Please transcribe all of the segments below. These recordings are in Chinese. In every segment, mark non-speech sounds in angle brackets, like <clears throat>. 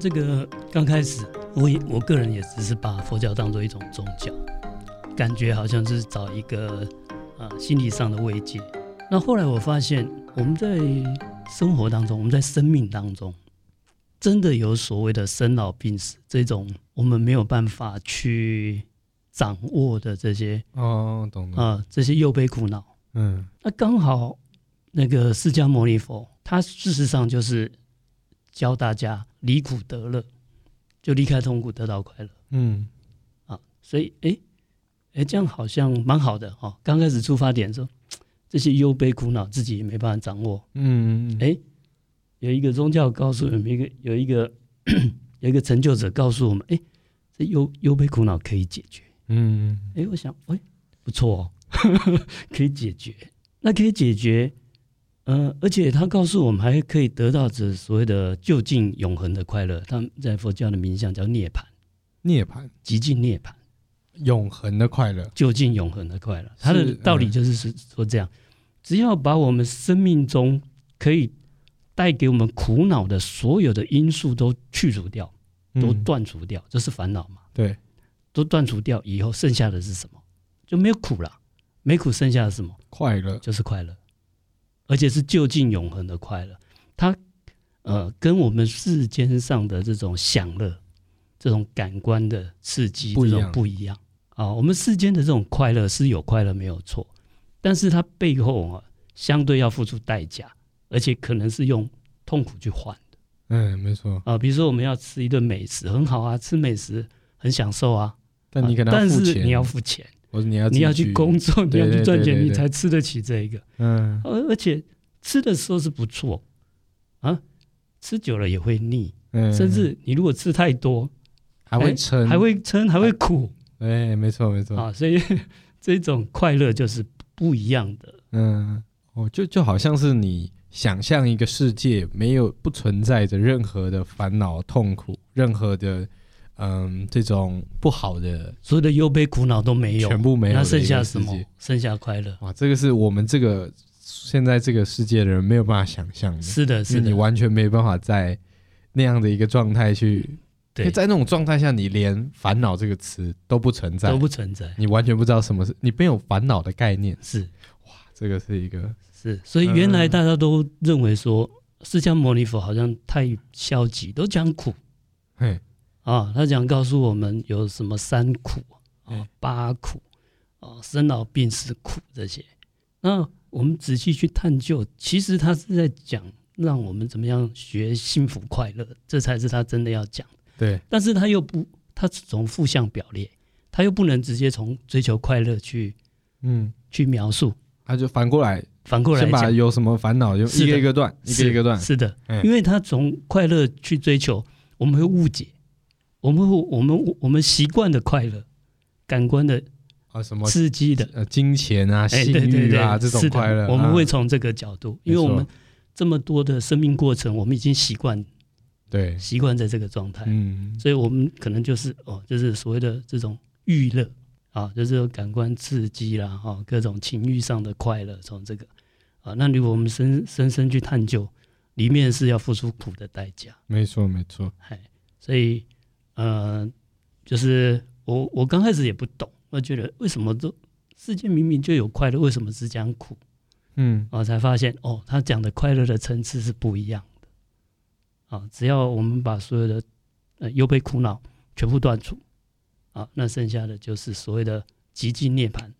这个刚开始，我也我个人也只是把佛教当做一种宗教，感觉好像是找一个啊、呃、心理上的慰藉。那后来我发现，我们在生活当中，我们在生命当中，真的有所谓的生老病死这种我们没有办法去掌握的这些哦，懂了啊、呃，这些又悲苦恼。嗯，那刚好那个释迦牟尼佛，他事实上就是。教大家离苦得乐，就离开痛苦得到快乐。嗯，啊，所以哎哎，这样好像蛮好的哦。刚开始出发点说这些忧悲苦恼自己也没办法掌握。嗯，哎，有一个宗教告诉我们一个有一个 <clears throat> 有一个成就者告诉我们，哎，这忧忧悲苦恼可以解决。嗯，哎，我想，哎，不错哦，<laughs> 可以解决。那可以解决。嗯、呃，而且他告诉我们，还可以得到这所谓的就近永恒的快乐。他们在佛教的名相叫涅槃，涅槃，极尽涅槃，永恒的快乐，就近永恒的快乐。他的道理就是是说，这样，只要把我们生命中可以带给我们苦恼的所有的因素都去除掉，都断除掉，这是烦恼嘛？对，都断除掉以后，剩下的是什么？就没有苦了，没苦，剩下的是什么？快乐，就是快乐。而且是就近永恒的快乐，它呃跟我们世间上的这种享乐、这种感官的刺激这种不一样啊。我们世间的这种快乐是有快乐没有错，但是它背后啊相对要付出代价，而且可能是用痛苦去换的。嗯，没错啊。比如说我们要吃一顿美食，很好啊，吃美食很享受啊，但你可能要付钱，但是你要付钱。或者你要你要去工作，你要去赚钱，你才吃得起这个。嗯，而而且吃的时候是不错啊，吃久了也会腻，嗯，甚至你如果吃太多，还会撑，还会撑，还会苦。哎，没错没错啊，所以 <laughs> 这种快乐就是不一样的。嗯，哦，就就好像是你想象一个世界，没有不存在着任何的烦恼、痛苦，任何的。嗯，这种不好的，所有的忧悲苦恼都没有，全部没有，那剩下什么？剩下快乐。哇，这个是我们这个现在这个世界的人没有办法想象的。是的，是的，你完全没办法在那样的一个状态去，对，在那种状态下，你连烦恼这个词都不存在，都不存在，你完全不知道什么是，你没有烦恼的概念。是，哇，这个是一个是，所以原来大家都认为说，释迦牟尼佛好像太消极，都讲苦，嘿。啊，他讲告诉我们有什么三苦啊、八苦啊、生老病死苦这些。那我们仔细去探究，其实他是在讲让我们怎么样学幸福快乐，这才是他真的要讲。对，但是他又不，他从负向表列，他又不能直接从追求快乐去，嗯，去描述。他就反过来，反过来先把有什么烦恼就一个一个断，一个一个断。是的，因为他从快乐去追求，我们会误解。我们我们我们习惯的快乐，感官的啊什么刺激的。呃金钱啊性欲啊这种快乐，我们会从这个角度，因为我们这么多的生命过程，我们已经习惯对。习惯在这个状态，嗯，所以我们可能就是哦，就是所谓的这种欲乐啊，就是感官刺激啦，哈，各种情欲上的快乐，从这个。啊，那如果我们深深深去探究，里面是要付出苦的代价，没错没错，嗨，所以。呃，就是我我刚开始也不懂，我觉得为什么这世界明明就有快乐，为什么只讲苦？嗯，我才发现哦，他讲的快乐的层次是不一样的。啊，只要我们把所有的呃忧悲苦恼全部断除，啊，那剩下的就是所谓的极尽涅槃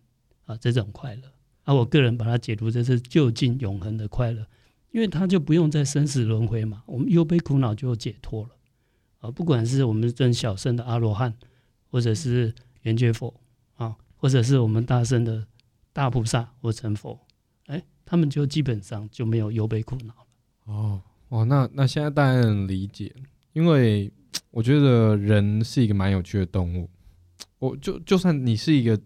啊，这种快乐。啊，我个人把它解读这是就近永恒的快乐，因为他就不用再生死轮回嘛，我们忧悲苦恼就解脱了。啊，不管是我们证小乘的阿罗汉，或者是圆觉佛啊，或者是我们大乘的大菩萨或成佛，哎，他们就基本上就没有忧悲苦恼了。哦哦，那那现在大家能理解，因为我觉得人是一个蛮有趣的动物。我就就算你是一个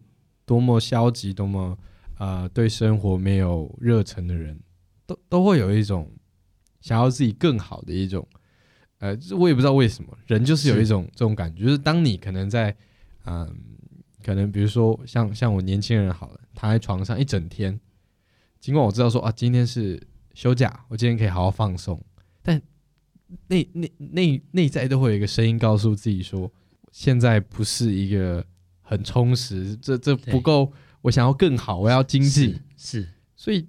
多么消极、多么呃对生活没有热忱的人，都都会有一种想要自己更好的一种。呃，我也不知道为什么，人就是有一种这种感觉，就是当你可能在，嗯、呃，可能比如说像像我年轻人好了，躺在床上一整天，尽管我知道说啊，今天是休假，我今天可以好好放松，但内内内内在都会有一个声音告诉自己说，现在不是一个很充实，这这不够，我想要更好，我要精进，是，所以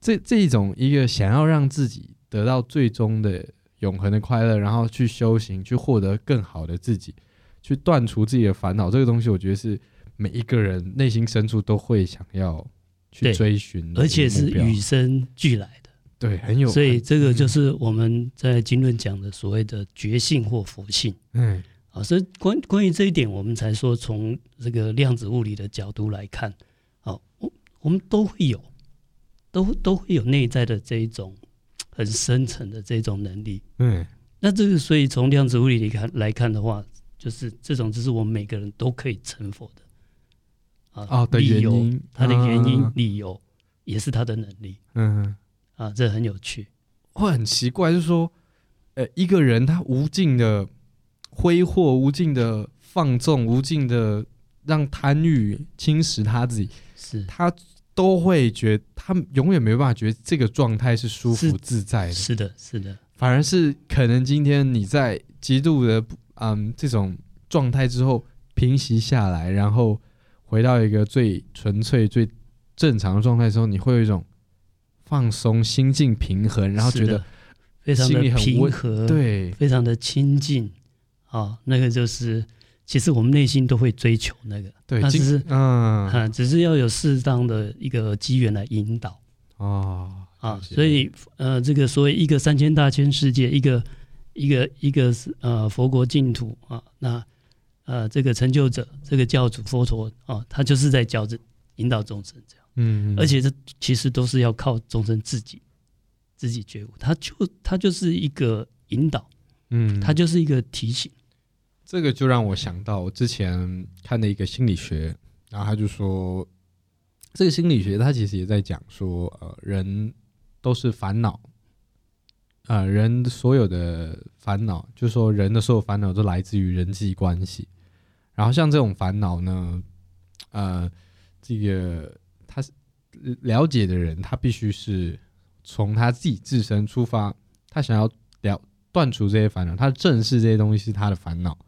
这这一种一个想要让自己得到最终的永恒的快乐，然后去修行，去获得更好的自己，去断除自己的烦恼，这个东西我觉得是每一个人内心深处都会想要去追寻，而且是与生俱来的。对，很有。所以这个就是我们在经论讲的所谓的觉性或佛性。嗯，啊，所以关关于这一点，我们才说从这个量子物理的角度来看，啊，我我们都会有，都都会有内在的这一种很深层的这种能力。嗯，那这个所以从量子物理里看来看的话，就是这种就是我们每个人都可以成佛的。啊，哦，的原因，它的原因、理由也是他的能力。嗯。啊，这很有趣，会很奇怪，就是说，呃，一个人他无尽的挥霍，无尽的放纵，无尽的让贪欲侵蚀他自己，是他都会觉得他永远没办法觉得这个状态是舒服自在的。是的，是的，反而是可能今天你在极度的嗯这种状态之后平息下来，然后回到一个最纯粹、最正常的状态之后，你会有一种。放松，心境平衡，然后觉得非常的平和，对，非常的清静啊，那个就是其实我们内心都会追求那个，对，只是嗯、啊，只是要有适当的一个机缘来引导。哦啊，所以呃，这个所谓一个三千大千世界，一个一个一个呃佛国净土啊，那呃这个成就者，这个教主佛陀啊，他就是在教着引导众生这样。嗯，而且这其实都是要靠众生自己自己觉悟，他就他就是一个引导，嗯，他就是一个提醒。这个就让我想到我之前看的一个心理学，然后他就说，这个心理学他其实也在讲说，呃，人都是烦恼，呃，人所有的烦恼，就说人的所有烦恼都来自于人际关系。然后像这种烦恼呢，呃，这个。他是了解的人，他必须是从他自己自身出发，他想要了断除这些烦恼，他正视这些东西是他的烦恼，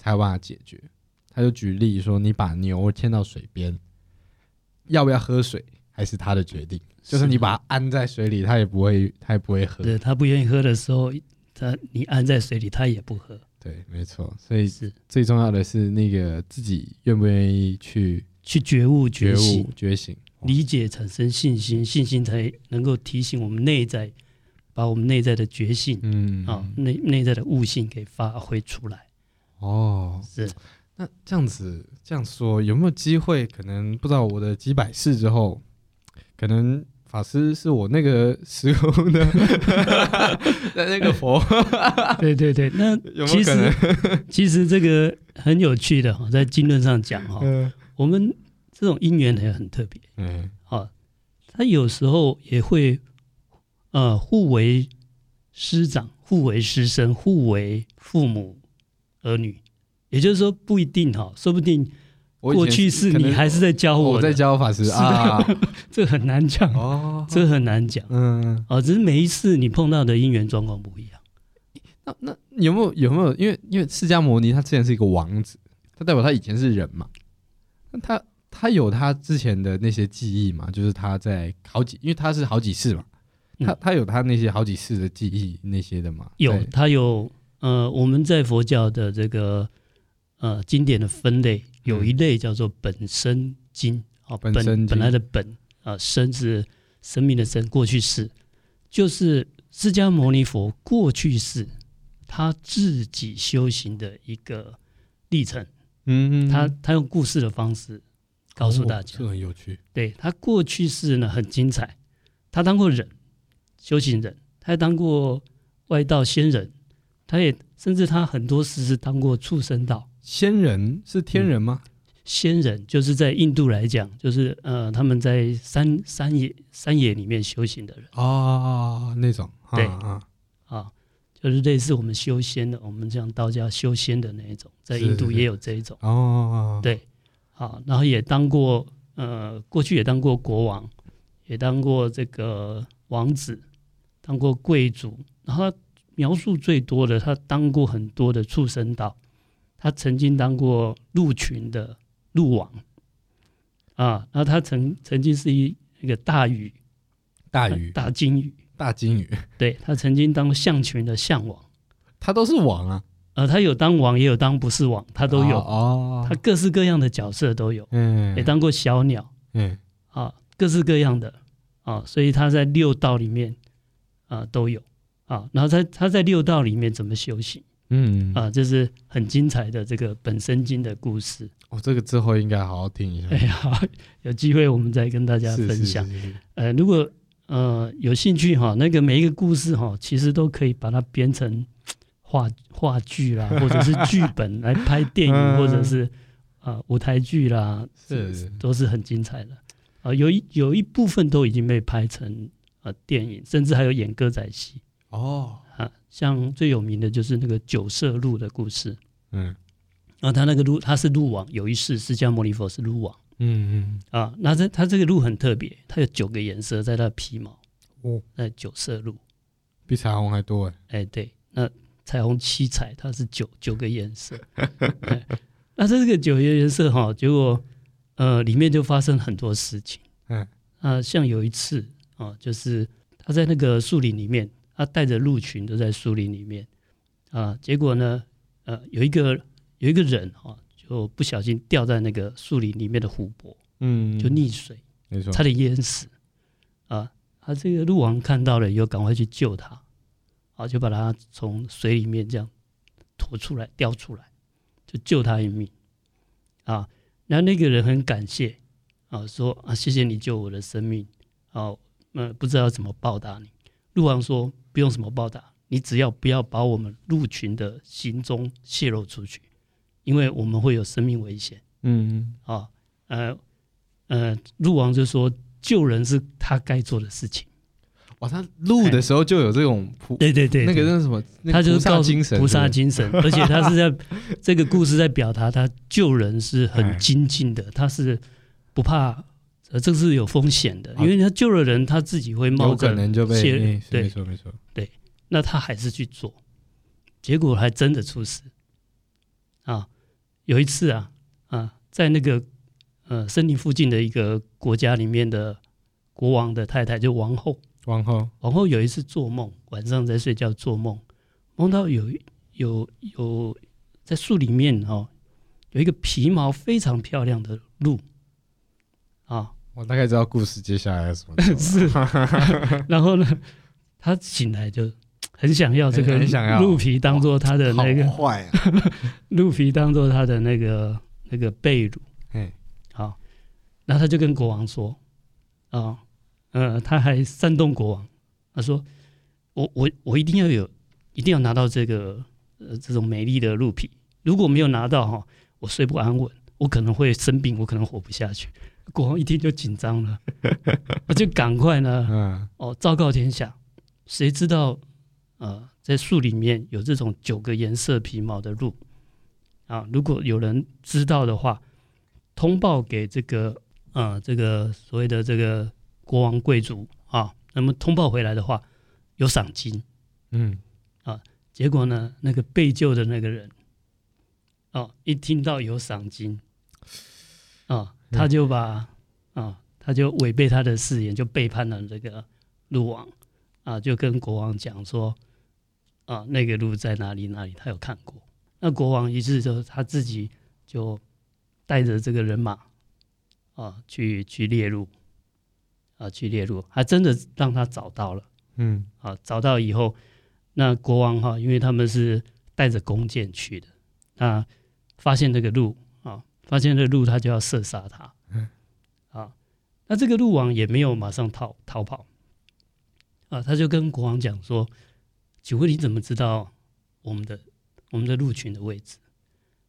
才有办法解决。他就举例说：“你把牛牵到水边，要不要喝水，还是他的决定。就是你把它安在水里，他也不会，他也不会喝。对，他不愿意喝的时候，他你安在水里，他也不喝。对，没错。所以是最重要的是那个自己愿不愿意去。”去觉悟、觉悟、觉醒、理解、产生信心，信心才能够提醒我们内在，把我们内在的觉性，嗯啊，内内在的悟性给发挥出来。哦，是。那这样子这样说，有没有机会？可能不知道我的几百世之后，可能法师是我那个时候的在 <laughs> 那个佛。对对对，那有没有可能？其实，其实这个很有趣的哈，在经论上讲哈。嗯我们这种因缘也很特别，嗯，啊，他有时候也会，呃，互为师长，互为师生，互为父母儿女，也就是说不一定哈，说不定过去是你还是在教我，我在教法师啊，<laughs> 这很难讲哦，这很难讲，嗯，啊，只是每一次你碰到的因缘状况不一样。那那有没有有没有？因为因为释迦牟尼他之前是一个王子，他代表他以前是人嘛。那他他有他之前的那些记忆嘛？就是他在好几，因为他是好几世嘛，他他有他那些好几世的记忆那些的嘛？有，他有。呃，我们在佛教的这个呃经典的分类，有一类叫做本生经啊，本本来的本啊，生是生命的生，过去式就是释迦牟尼佛过去式他自己修行的一个历程。嗯，嗯他他用故事的方式告诉大家，这很有趣。对，他过去式呢很精彩，他当过人，修行人，他还当过外道仙人，他也甚至他很多时是当过畜生道。仙人是天人吗？嗯，仙人就是在印度来讲，就是呃他们在山山野山野里面修行的人啊，那种对啊。啊就是类似我们修仙的，我们像道家修仙的那一种，在印度也有这一种哦。对，好，然后也当过呃，过去也当过国王，也当过这个王子，当过贵族，然后描述最多的，他当过很多的畜生道，他曾经当过鹿群的鹿王。啊，然后他曾曾经是一一个大禹，大禹大金鱼，大金鱼，对，他曾经当象群的象王，他都是王啊，呃，他有当王，也有当不是王，他都有。哦，他各式各样的角色都有，嗯，也当过小鸟，嗯，啊，各式各样的。啊，所以他在六道里面啊都有啊，然后在他在六道里面怎么修行，嗯啊，这是很精彩的这个本生经的故事。哦，这个之后应该好好听一下。哎，好，有机会我们再跟大家分享。是是是是呃，如果呃有兴趣哈，那个每一个故事哈，其实都可以把它编成话话剧啦，或者是剧本 <laughs> 来拍电影，嗯、或者是啊、呃、舞台剧啦，是，是都是很精彩的。啊、呃，有一有一部分都已经被拍成呃电影，甚至还有演歌仔戏。哦，啊，像最有名的就是那个九色鹿的故事。嗯。然后他那个鹿，他是鹿王，有一世释迦牟尼佛是鹿王，嗯嗯。啊，那这他这个鹿很特别，它有九个颜色在它的皮毛，哦，那九色鹿，比彩虹还多哎，哎对，那彩虹七彩它是九九个颜色，<laughs> 那这个九个颜色哈，结果呃里面就发生很多事情，嗯。啊，像有一次啊，就是他在那个树林里面，他带着鹿群都在树林里面，啊，结果呢，呃有一个。有一个人哈，就不小心掉在那个树林里面的湖泊，嗯，就溺水，没错，差点淹死啊！他这个鹿王看到了以后，赶快去救他，啊，就把他从水里面这样拖出来，叼出来，就救他一命啊！然后那个人很感谢啊，说啊，谢谢你救我的生命，啊，嗯，不知道怎么报答你。鹿王说不用什么报答，你只要不要把我们鹿群的行踪泄露出去。因为我们会有生命危险，嗯嗯，啊，呃，呃，鹿王就说救人是他该做的事情。哇，他录的时候就有这种菩，对对对，那个那什么，他就是告菩萨精神，而且他是在 <laughs> 这个故事在表达他救人是很精进的，他是不怕，呃，这是有风险的，因为他救了人，他自己会冒可能就被，对，没错没错，对，那他还是去做，结果还真的出事，啊。有一次啊啊，在那个呃森林附近的一个国家里面的国王的太太，就王后，王后，王后有一次做梦，晚上在睡觉做梦，梦到有有有在树里面哦，有一个皮毛非常漂亮的鹿啊，我大概知道故事接下来是什么，<laughs> 是，<laughs> 然后呢，他醒来就。很想要这个鹿皮当做他的那个坏啊，鹿皮当做他的那个 <laughs> 那个被褥，哎，好，然后他就跟国王说，啊，呃，他还煽动国王，他说，我我我一定要有，一定要拿到这个呃这种美丽的鹿皮，如果没有拿到哈，我睡不安稳，我可能会生病，我可能活不下去。国王一听就紧张了，<laughs> 我就赶快呢，嗯，哦，昭告天下，谁知道？呃，在树里面有这种九个颜色皮毛的鹿。啊，如果有人知道的话，通报给这个呃这个所谓的这个国王贵族啊，那么通报回来的话有赏金，嗯。啊，结果呢，那个被救的那个人哦、啊，一听到有赏金啊，他就把啊，他就违背他的誓言，就背叛了这个鹿王啊，就跟国王讲说。啊，那个鹿在哪里？哪里？他有看过。那国王于是就他自己就带着这个人马啊，去去猎鹿啊，去猎鹿，还真的让他找到了。嗯，啊，找到以后，那国王哈、啊，因为他们是带着弓箭去的，那发现这个鹿啊，发现这鹿，他就要射杀他。嗯，啊，那这个鹿王也没有马上逃逃跑啊，他就跟国王讲说。请问你怎么知道我们的我们的鹿群的位置？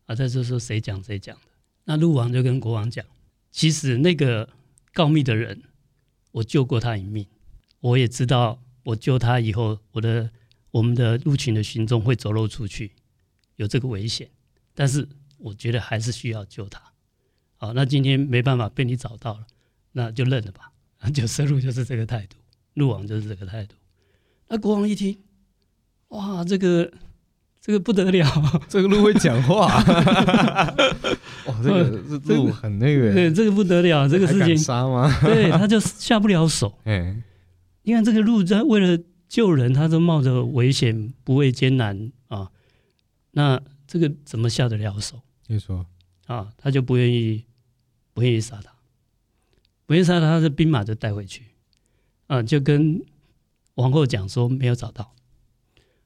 啊，在这时候谁讲谁讲的？那鹿王就跟国王讲，其实那个告密的人，我救过他一命，我也知道我救他以后，我的我们的鹿群的行踪会走漏出去，有这个危险。但是我觉得还是需要救他。好，那今天没办法被你找到了，那就认了吧。九色鹿就是这个态度，鹿王就是这个态度。那国王一听。哇，这个这个不得了，<laughs> 这个鹿会讲话，<laughs> 哇，这个 <laughs> 这鹿很那个，对，这个不得了，这个事情杀吗？对，他就下不了手。哎，你看这个鹿在为了救人，他都冒着危险，不畏艰难啊，那这个怎么下得了手？你说啊，他就不愿意，不愿意杀他，不愿意杀他，他的兵马就带回去，啊，就跟王后讲说没有找到。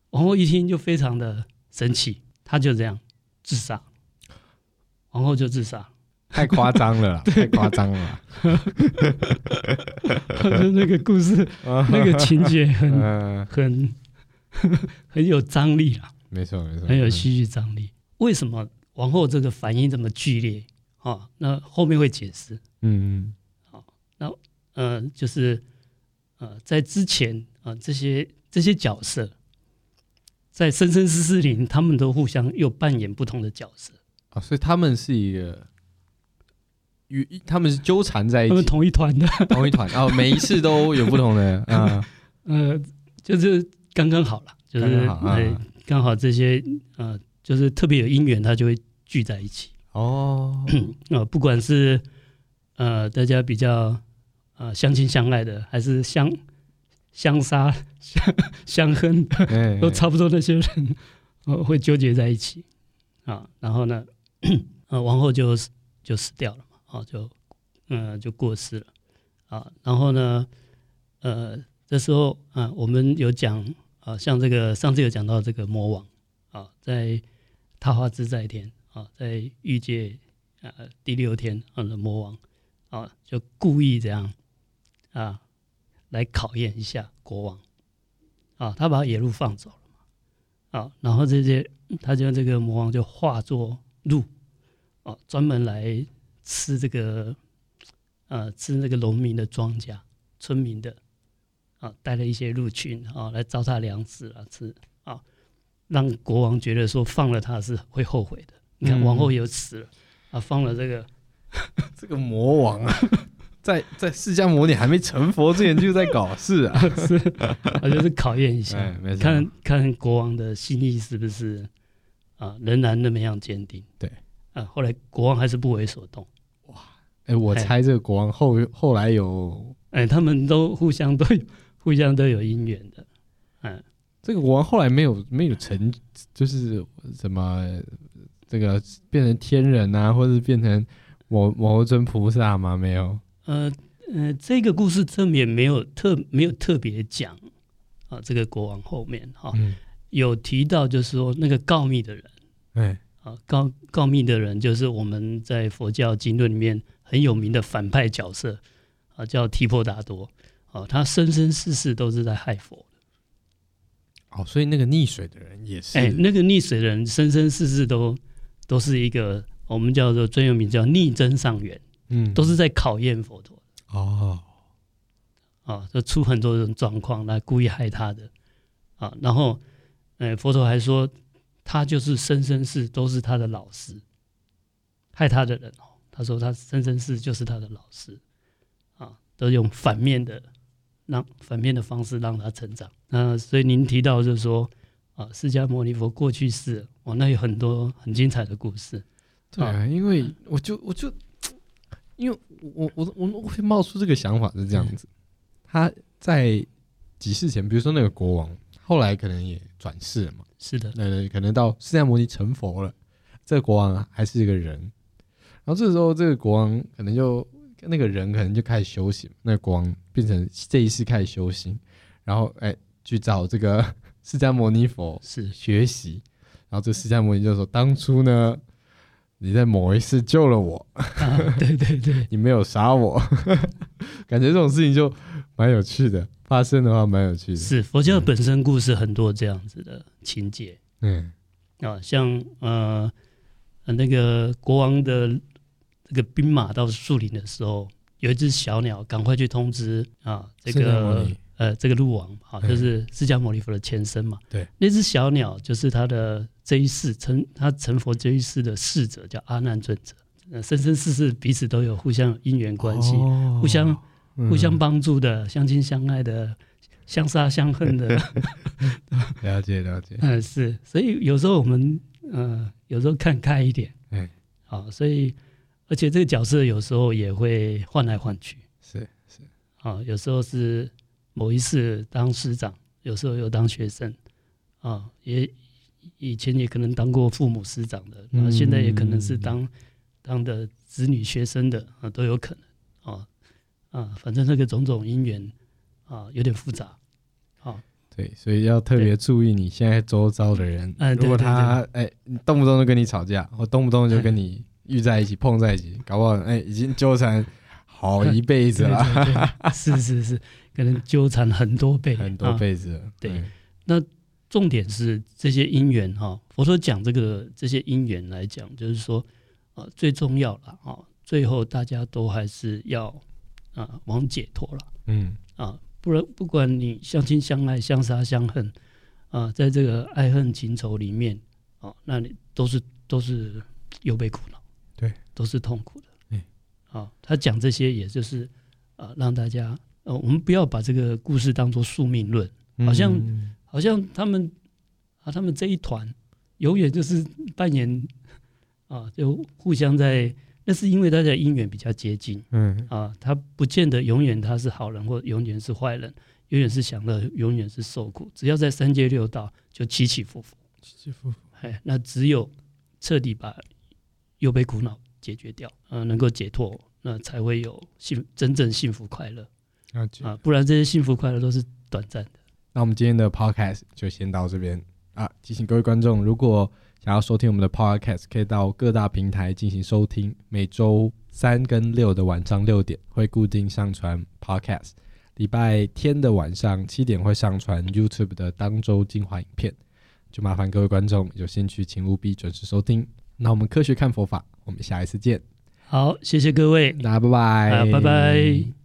王后一听就非常的生气，他就这样自杀。王后就自杀，太夸张了，<laughs> 太夸张了。那个故事，那个情节很 <laughs> 很 <laughs> 很有张力啊，没错没错，很有戏剧张力。为什么王后这个反应这么剧烈啊？那后面会解释。嗯嗯，好，那呃，就是呃，在之前啊，这些这些角色。在生生世世里，他们都互相又扮演不同的角色啊，所以他们是一个与他们是纠缠在一起，他们同一团的，同一团哦，每一次都有不同的 <laughs> 啊，呃，就是刚刚好了，就是刚好，啊、刚好这些呃，就是特别有姻缘，他就会聚在一起哦，<clears throat> 呃，不管是呃大家比较呃相亲相爱的，还是相。相杀相相恨，都差不多。那些人会纠结在一起啊，然后呢，<clears throat> 呃，王后就就死掉了嘛，啊，就嗯就过世了啊。然后呢，呃，这时候啊，我们有讲啊，像这个上次有讲到这个魔王啊，在他化自在天啊，在欲界啊第六天啊的魔王啊，就故意这样啊。来考验一下国王，啊，他把野鹿放走了嘛，啊，然后这些他就这个魔王就化作鹿，啊，专门来吃这个，呃，吃那个农民的庄稼、村民的，啊，带了一些鹿群啊来糟蹋粮食啊吃，啊，让国王觉得说放了他是会后悔的。你看王后有死了，啊，放了这个 <laughs> 这个魔王啊。<laughs> 在在释迦牟尼还没成佛之前就在搞事啊，<laughs> 是，啊就是考验一下，哎、看看国王的心意是不是啊，仍然那么样坚定。对，啊，后来国王还是不为所动。哇，哎，我猜这个国王后后来有，哎，他们都互相都有互相都有姻缘的。嗯，这个国王后来没有没有成，就是什么这个变成天人啊，或者变成某某尊菩萨吗？没有。呃呃，这个故事这面没有特没有特别讲啊，这个国王后面哈、啊嗯、有提到，就是说那个告密的人，哎啊告告密的人就是我们在佛教经论里面很有名的反派角色啊，叫提婆达多啊，他生生世世都是在害佛哦，所以那个溺水的人也是，哎，那个溺水的人生生世世都都是一个我们叫做专有名叫逆增上缘。嗯，都是在考验佛陀哦，啊，就出很多种状况来故意害他的啊，然后，呃，佛陀还说他就是生生世都是他的老师，害他的人哦，他说他生生世就是他的老师，啊，都用反面的让反面的方式让他成长。那所以您提到就是说啊，释迦牟尼佛过去世，哦，那有很多很精彩的故事。对啊，因为我就我就。因为我我我我会冒出这个想法是这样子，他在几世前，比如说那个国王，后来可能也转世了嘛，是的，呃，可能到释迦牟尼成佛了，这个国王还是一个人，然后这时候这个国王可能就那个人可能就开始修行，那个国王变成这一世开始修行，然后哎去找 <laughs> 这个释迦牟尼佛是学习，然后这释迦牟尼就说当初呢。你在某一世救了我，<laughs> 啊，对对对，你没有杀我，<laughs> 感觉这种事情就蛮有趣的，发生的话蛮有趣的。是佛教本身故事很多这样子的情节，嗯，啊，像呃那个国王的这个兵马到树林的时候，有一只小鸟，赶快去通知啊这个。呃，这个鹿王好，就是释迦牟尼佛的前身嘛。对，那只小鸟就是他的这一世成他成佛这一世的侍者，叫阿难尊者。呃，生生世世彼此都有互相因缘关系，哦、互相、嗯、互相帮助的，相亲相爱的，相杀相恨的。<laughs> 了解了解。嗯，是，所以有时候我们呃，有时候看开一点。嗯，好，所以而且这个角色有时候也会换来换去。是是。啊，有时候是某一次当师长，有时候又当学生。啊，也以前也可能当过父母师长的，啊、嗯，现在也可能是当当的子女学生的啊，都有可能啊啊，反正那个种种因缘啊，有点复杂。啊，对，所以要特别注意你现在周遭的人，如果他哎，动不动就跟你吵架，或动不动就跟你 <laughs> 遇在一起、碰在一起，搞不好哎，已经纠缠好一辈子了。对对对是是是，可能纠缠很多辈很多辈子了。对，那。重点是这些因缘哈，佛说讲这个这些因缘来讲，就是说啊，最重要了啊，最后大家都还是要啊往解脱了，嗯啊，不然不管你相亲相爱、相杀相恨啊，在这个爱恨情仇里面啊，那你都是都是又被苦恼，对，都是痛苦的，嗯啊，他讲这些也就是啊，让大家呃，我们不要把这个故事当做宿命论，好像。嗯好像他们啊，他们这一团永远就是扮演啊，就互相在。那是因为大家姻缘比较接近，嗯啊，他不见得永远他是好人，或永远是坏人，永远是享乐，永远是受苦。只要在三界六道就起起伏伏，起起伏伏。哎，那只有彻底把忧悲苦恼解决掉，呃，能够解脱，那才会有幸真正幸福快乐啊，不然这些幸福快乐都是短暂的。那我们今天的 podcast 就先到这边啊！提醒各位观众，如果想要收听我们的 podcast，可以到各大平台进行收听。每周三跟六的晚上六点会固定上传 podcast，礼拜天的晚上七点会上传 YouTube 的当周精华影片。就麻烦各位观众有兴趣，请务必准时收听。那我们科学看佛法，我们下一次见。好，谢谢各位，大家拜拜，拜拜。